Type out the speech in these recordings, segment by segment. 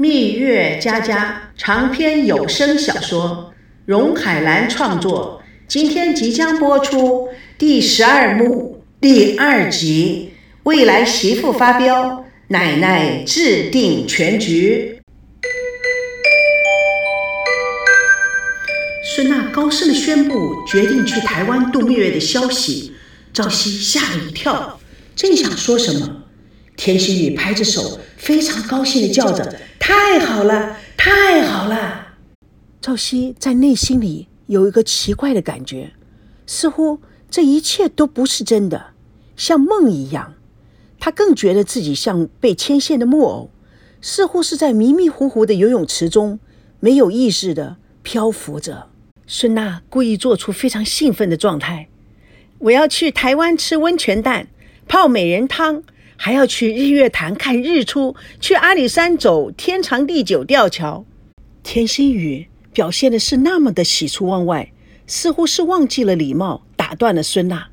蜜月佳佳长篇有声小说，荣海兰创作，今天即将播出第十二幕第二集。未来媳妇发飙，奶奶制定全局。孙娜高声的宣布决定去台湾度蜜月的消息，赵熙吓了一跳，正想说什么。田心雨拍着手，非常高兴地叫着：“太好了，太好了！”赵熙在内心里有一个奇怪的感觉，似乎这一切都不是真的，像梦一样。他更觉得自己像被牵线的木偶，似乎是在迷迷糊糊的游泳池中，没有意识的漂浮着。孙娜故意做出非常兴奋的状态：“我要去台湾吃温泉蛋，泡美人汤。”还要去日月潭看日出，去阿里山走天长地久吊桥。田心雨表现的是那么的喜出望外，似乎是忘记了礼貌，打断了孙娜。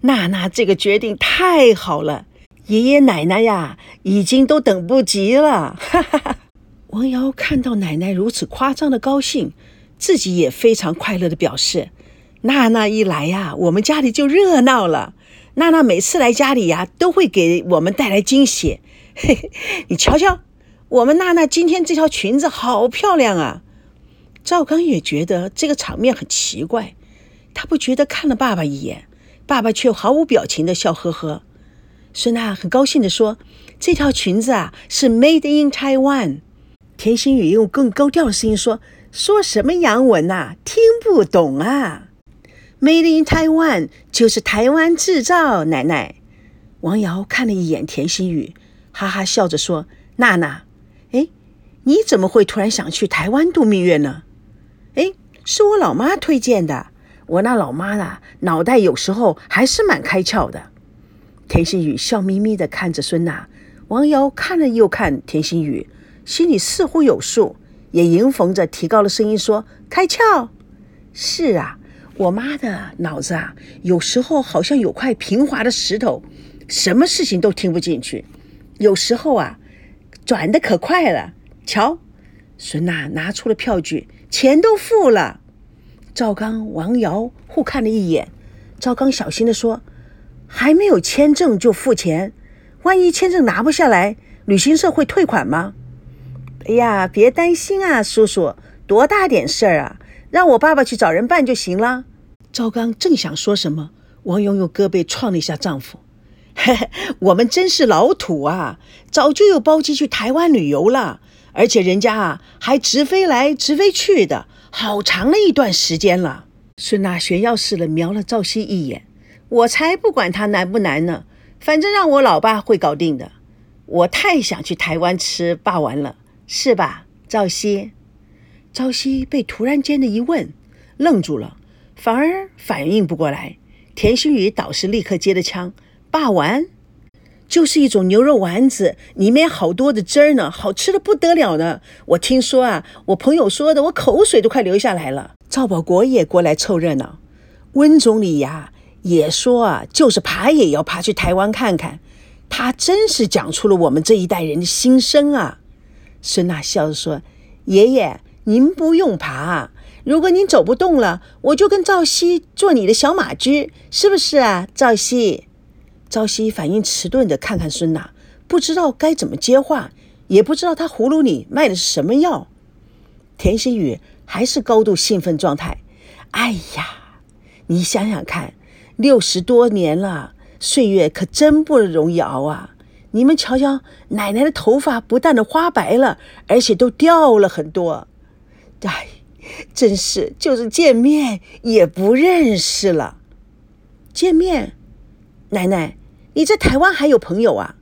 娜娜这个决定太好了，爷爷奶奶呀，已经都等不及了。哈哈哈！王瑶看到奶奶如此夸张的高兴，自己也非常快乐的表示：娜娜一来呀，我们家里就热闹了。娜娜每次来家里呀，都会给我们带来惊喜。嘿嘿，你瞧瞧，我们娜娜今天这条裙子好漂亮啊！赵刚也觉得这个场面很奇怪，他不觉得看了爸爸一眼，爸爸却毫无表情的笑呵呵。孙娜很高兴的说：“这条裙子啊，是 Made in Taiwan。”田心雨用更高调的声音说：“说什么洋文呐？听不懂啊！” Made in Taiwan 就是台湾制造，奶奶。王瑶看了一眼田心雨，哈哈笑着说：“娜娜，哎，你怎么会突然想去台湾度蜜月呢？”哎，是我老妈推荐的。我那老妈啊，脑袋有时候还是蛮开窍的。田心雨笑眯眯地看着孙娜，王瑶看了又看田心雨，心里似乎有数，也迎逢着提高了声音说：“开窍？是啊。”我妈的脑子啊，有时候好像有块平滑的石头，什么事情都听不进去。有时候啊，转的可快了。瞧，孙娜拿出了票据，钱都付了。赵刚、王瑶互看了一眼。赵刚小心地说：“还没有签证就付钱，万一签证拿不下来，旅行社会退款吗？”哎呀，别担心啊，叔叔，多大点事儿啊，让我爸爸去找人办就行了。赵刚正想说什么，王勇用胳膊撞了一下丈夫。嘿嘿，我们真是老土啊，早就有包机去台湾旅游了，而且人家啊还直飞来直飞去的，好长的一段时间了。孙娜炫耀似的瞄了赵熙一眼，我才不管他难不难呢，反正让我老爸会搞定的。我太想去台湾吃霸王了，是吧，赵熙？朝夕被突然间的一问愣住了。反而反应不过来，田心雨倒是立刻接了枪。霸丸就是一种牛肉丸子，里面好多的汁儿呢，好吃的不得了呢。我听说啊，我朋友说的，我口水都快流下来了。赵保国也过来凑热闹，温总理呀也说啊，就是爬也要爬去台湾看看。他真是讲出了我们这一代人的心声啊。孙娜笑着说：“爷爷，您不用爬。”如果您走不动了，我就跟赵熙做你的小马驹，是不是啊？赵熙，赵熙反应迟钝的看看孙娜，不知道该怎么接话，也不知道他葫芦里卖的是什么药。田心雨还是高度兴奋状态。哎呀，你想想看，六十多年了，岁月可真不容易熬啊！你们瞧瞧，奶奶的头发不但的花白了，而且都掉了很多。哎。真是，就是见面也不认识了。见面，奶奶，你在台湾还有朋友啊？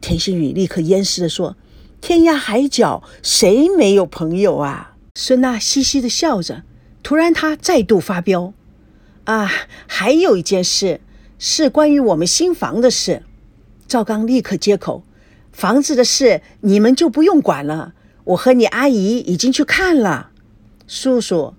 田心雨立刻淹湿的说：“天涯海角，谁没有朋友啊？”孙娜嘻嘻的笑着，突然她再度发飙：“啊，还有一件事，是关于我们新房的事。”赵刚立刻接口：“房子的事你们就不用管了，我和你阿姨已经去看了。”叔叔，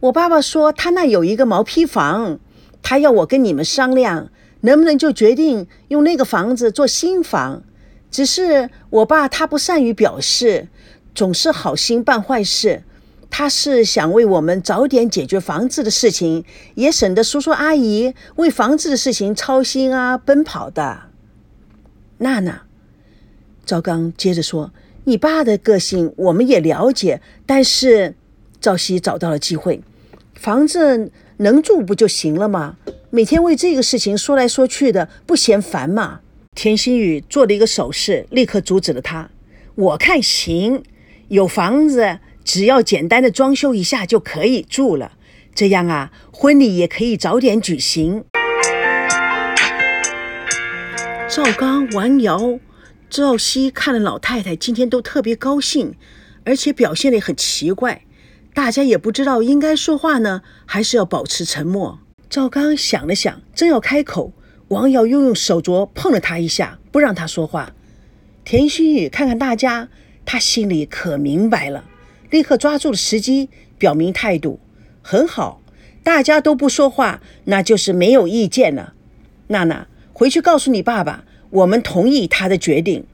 我爸爸说他那有一个毛坯房，他要我跟你们商量，能不能就决定用那个房子做新房。只是我爸他不善于表示，总是好心办坏事。他是想为我们早点解决房子的事情，也省得叔叔阿姨为房子的事情操心啊、奔跑的。娜娜，赵刚接着说：“你爸的个性我们也了解，但是赵熙找到了机会，房子能住不就行了吗？每天为这个事情说来说去的，不嫌烦吗？”田心雨做了一个手势，立刻阻止了他：“我看行，有房子。”只要简单的装修一下就可以住了，这样啊，婚礼也可以早点举行。赵刚、王瑶、赵熙看了老太太今天都特别高兴，而且表现得很奇怪，大家也不知道应该说话呢，还是要保持沉默。赵刚想了想，正要开口，王瑶又用手镯碰了他一下，不让他说话。田心雨看看大家，他心里可明白了。立刻抓住了时机，表明态度，很好。大家都不说话，那就是没有意见了。娜娜，回去告诉你爸爸，我们同意他的决定。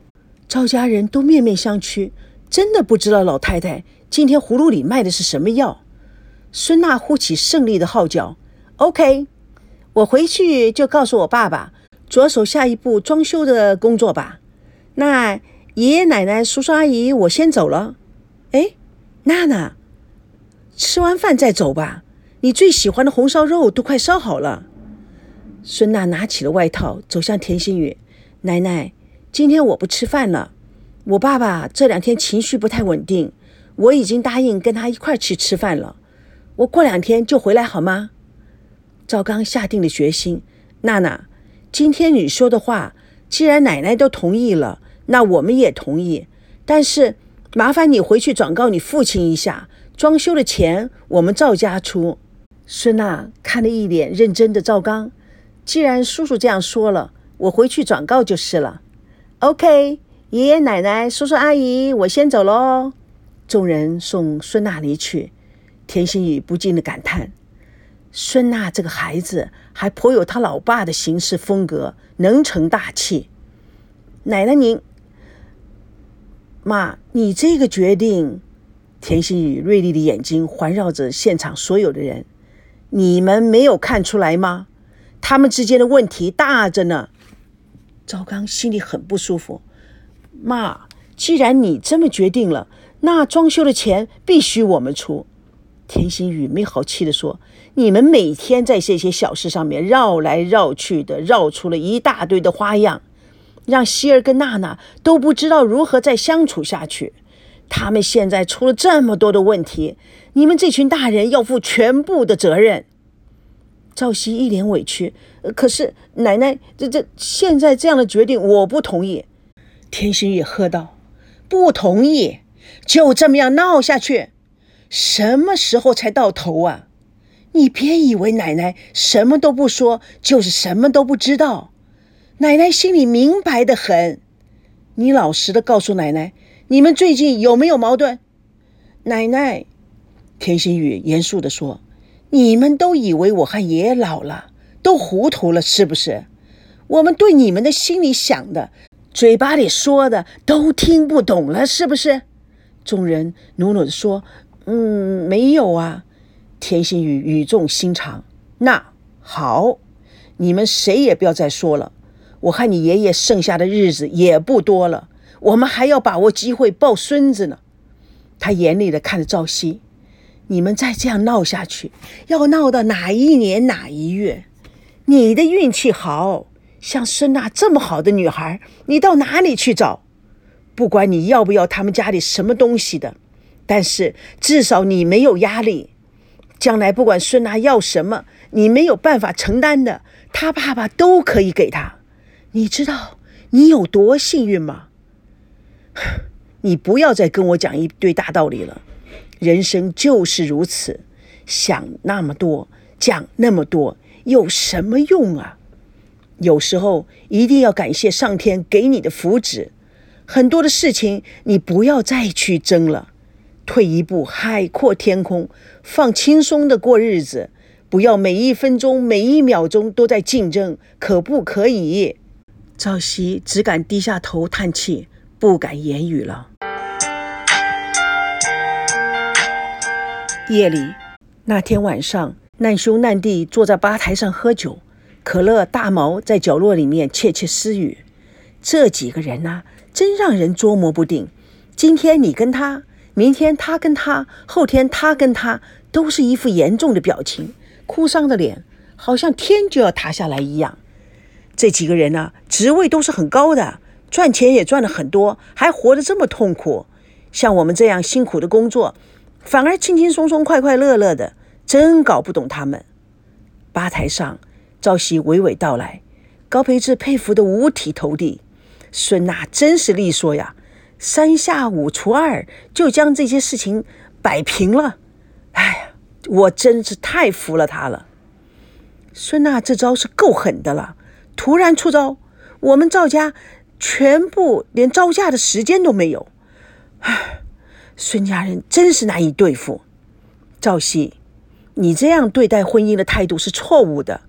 赵家人都面面相觑，真的不知道老太太今天葫芦里卖的是什么药。孙娜呼起胜利的号角：“OK，我回去就告诉我爸爸，着手下一步装修的工作吧。那爷爷奶奶、叔叔阿姨，我先走了。哎。”娜娜，吃完饭再走吧。你最喜欢的红烧肉都快烧好了。孙娜拿起了外套，走向田心雨。奶奶，今天我不吃饭了。我爸爸这两天情绪不太稳定，我已经答应跟他一块去吃饭了。我过两天就回来，好吗？赵刚下定了决心。娜娜，今天你说的话，既然奶奶都同意了，那我们也同意。但是。麻烦你回去转告你父亲一下，装修的钱我们赵家出。孙娜看了一脸认真的赵刚，既然叔叔这样说了，我回去转告就是了。OK，爷爷奶奶、叔叔阿姨，我先走喽。众人送孙娜离去，田心雨不禁的感叹：孙娜这个孩子还颇有他老爸的行事风格，能成大器。奶奶您。妈，你这个决定，田心雨锐利的眼睛环绕着现场所有的人，你们没有看出来吗？他们之间的问题大着呢。赵刚心里很不舒服。妈，既然你这么决定了，那装修的钱必须我们出。田心雨没好气地说：“你们每天在这些小事上面绕来绕去的，绕出了一大堆的花样。”让希儿跟娜娜都不知道如何再相处下去。他们现在出了这么多的问题，你们这群大人要负全部的责任。赵熙一脸委屈，可是奶奶，这这现在这样的决定我不同意。田心雨喝道：“不同意，就这么样闹下去，什么时候才到头啊？你别以为奶奶什么都不说，就是什么都不知道。”奶奶心里明白的很，你老实的告诉奶奶，你们最近有没有矛盾？奶奶，田心雨严肃的说：“你们都以为我和爷爷老了，都糊涂了，是不是？我们对你们的心里想的，嘴巴里说的都听不懂了，是不是？”众人努努的说：“嗯，没有啊。”田心雨语重心长：“那好，你们谁也不要再说了。”我和你爷爷剩下的日子也不多了，我们还要把握机会抱孙子呢。他严厉地看着赵熙：“你们再这样闹下去，要闹到哪一年哪一月？你的运气好，像孙娜这么好的女孩，你到哪里去找？不管你要不要他们家里什么东西的，但是至少你没有压力。将来不管孙娜要什么，你没有办法承担的，他爸爸都可以给他。”你知道你有多幸运吗？你不要再跟我讲一堆大道理了。人生就是如此，想那么多，讲那么多，有什么用啊？有时候一定要感谢上天给你的福祉。很多的事情你不要再去争了，退一步海阔天空，放轻松的过日子。不要每一分钟、每一秒钟都在竞争，可不可以？赵熙只敢低下头叹气，不敢言语了。夜里，那天晚上，难兄难弟坐在吧台上喝酒，可乐、大毛在角落里面窃窃私语。这几个人呐，真让人捉摸不定。今天你跟他，明天他跟他，后天他跟他，都是一副严重的表情，哭丧的脸，好像天就要塌下来一样。这几个人呢，职位都是很高的，赚钱也赚了很多，还活得这么痛苦。像我们这样辛苦的工作。反而轻轻松松、快快乐乐的，真搞不懂他们。吧台上，赵熙娓娓道来，高培志佩服的五体投地。孙娜真是利索呀，三下五除二就将这些事情摆平了。哎呀，我真是太服了他了。孙娜这招是够狠的了，突然出招，我们赵家全部连招架的时间都没有。唉。孙家人真是难以对付，赵熙，你这样对待婚姻的态度是错误的。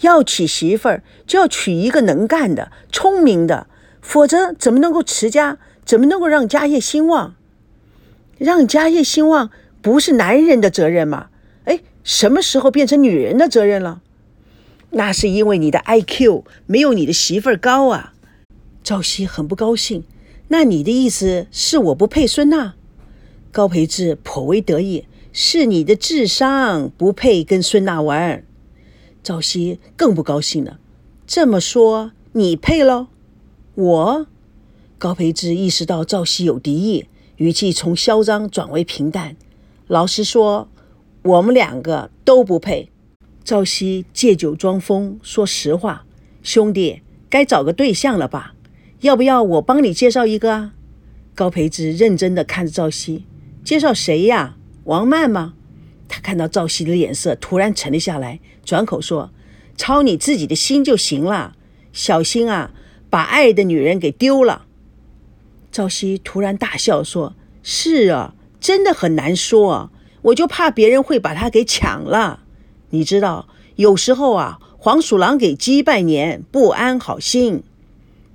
要娶媳妇儿就要娶一个能干的、聪明的，否则怎么能够持家？怎么能够让家业兴旺？让家业兴旺不是男人的责任吗？哎，什么时候变成女人的责任了？那是因为你的 IQ 没有你的媳妇儿高啊。赵熙很不高兴。那你的意思是我不配孙娜？高培志颇为得意，是你的智商不配跟孙娜玩。赵熙更不高兴了，这么说你配喽？我？高培志意识到赵熙有敌意，语气从嚣张转为平淡。老实说，我们两个都不配。赵熙借酒装疯，说实话：“兄弟，该找个对象了吧？要不要我帮你介绍一个啊？”高培志认真的看着赵熙。介绍谁呀？王曼吗？他看到赵熙的脸色突然沉了下来，转口说：“操你自己的心就行了，小心啊，把爱的女人给丢了。”赵熙突然大笑说：“是啊，真的很难说，我就怕别人会把她给抢了。你知道，有时候啊，黄鼠狼给鸡拜年，不安好心。”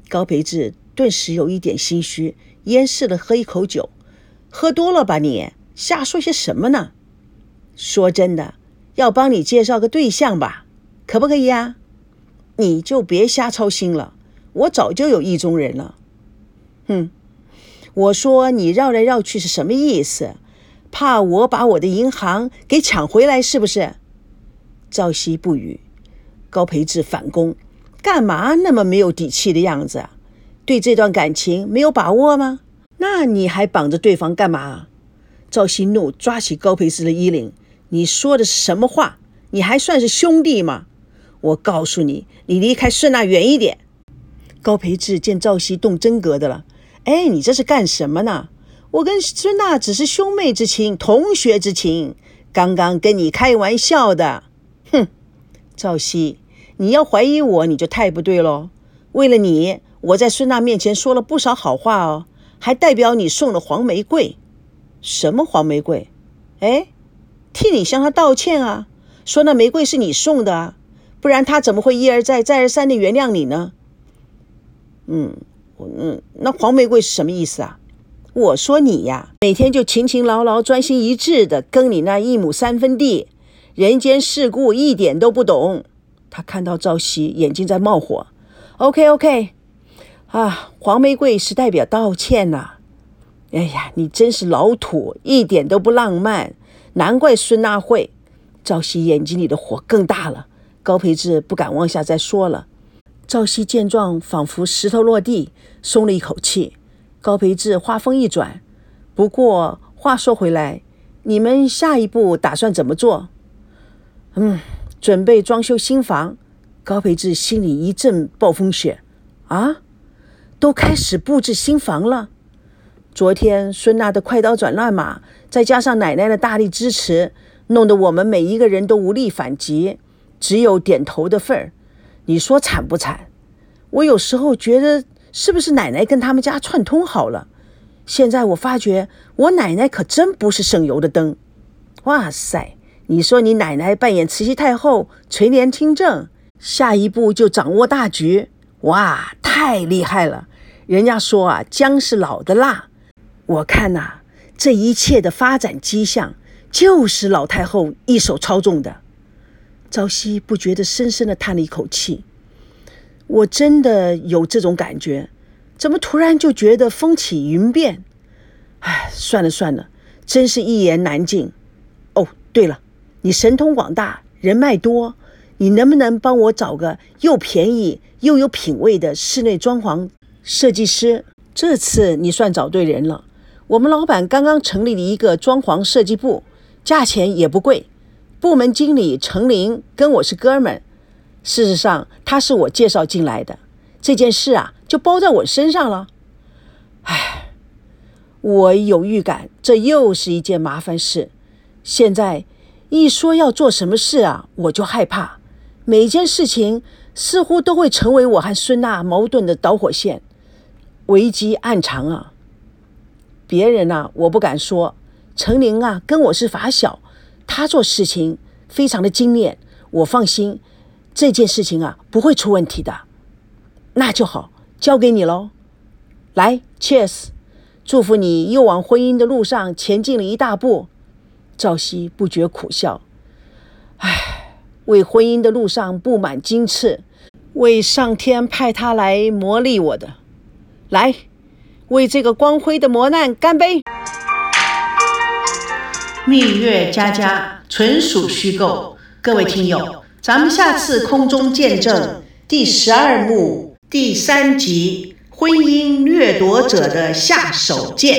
高培志顿时有一点心虚，咽湿了喝一口酒。喝多了吧？你瞎说些什么呢？说真的，要帮你介绍个对象吧，可不可以呀？你就别瞎操心了，我早就有意中人了。哼，我说你绕来绕去是什么意思？怕我把我的银行给抢回来是不是？赵熙不语，高培志反攻，干嘛那么没有底气的样子？对这段感情没有把握吗？那你还绑着对方干嘛？赵熙怒，抓起高培志的衣领：“你说的是什么话？你还算是兄弟吗？我告诉你，你离开孙娜远一点。”高培志见赵熙动真格的了，哎，你这是干什么呢？我跟孙娜只是兄妹之情，同学之情，刚刚跟你开玩笑的。哼，赵熙，你要怀疑我，你就太不对喽。为了你，我在孙娜面前说了不少好话哦。还代表你送了黄玫瑰，什么黄玫瑰？哎，替你向他道歉啊！说那玫瑰是你送的啊，不然他怎么会一而再、再而三的原谅你呢？嗯，我嗯，那黄玫瑰是什么意思啊？我说你呀，每天就勤勤劳劳、专心一致的耕你那一亩三分地，人间世故一点都不懂。他看到赵熙眼睛在冒火。OK，OK。啊，黄玫瑰是代表道歉呐！哎呀，你真是老土，一点都不浪漫，难怪孙娜会。赵熙眼睛里的火更大了，高培志不敢往下再说了。赵熙见状，仿佛石头落地，松了一口气。高培志话锋一转：“不过话说回来，你们下一步打算怎么做？”嗯，准备装修新房。高培志心里一阵暴风雪。啊？都开始布置新房了。昨天孙娜的快刀斩乱麻，再加上奶奶的大力支持，弄得我们每一个人都无力反击，只有点头的份儿。你说惨不惨？我有时候觉得，是不是奶奶跟他们家串通好了？现在我发觉，我奶奶可真不是省油的灯。哇塞！你说你奶奶扮演慈禧太后垂帘听政，下一步就掌握大局。哇，太厉害了！人家说啊，姜是老的辣。我看呐，这一切的发展迹象，就是老太后一手操纵的。朝夕不觉得深深的叹了一口气。我真的有这种感觉，怎么突然就觉得风起云变？唉，算了算了，真是一言难尽。哦，对了，你神通广大，人脉多，你能不能帮我找个又便宜又有品位的室内装潢设计师？这次你算找对人了。我们老板刚刚成立了一个装潢设计部，价钱也不贵。部门经理程林跟我是哥们，事实上他是我介绍进来的。这件事啊，就包在我身上了。唉，我有预感，这又是一件麻烦事。现在一说要做什么事啊，我就害怕。每件事情似乎都会成为我和孙娜矛盾的导火线，危机暗藏啊。别人呐，我不敢说。陈林啊，跟我是发小，他做事情非常的精炼，我放心，这件事情啊不会出问题的。那就好，交给你喽。来，Cheers，祝福你又往婚姻的路上前进了一大步。赵熙不觉苦笑，唉，为婚姻的路上布满荆刺，为上天派他来磨砺我的，来。为这个光辉的磨难干杯！蜜月佳佳纯属虚构，各位听友，咱们下次空中见证第十二幕第三集《婚姻掠夺者的下手剑》。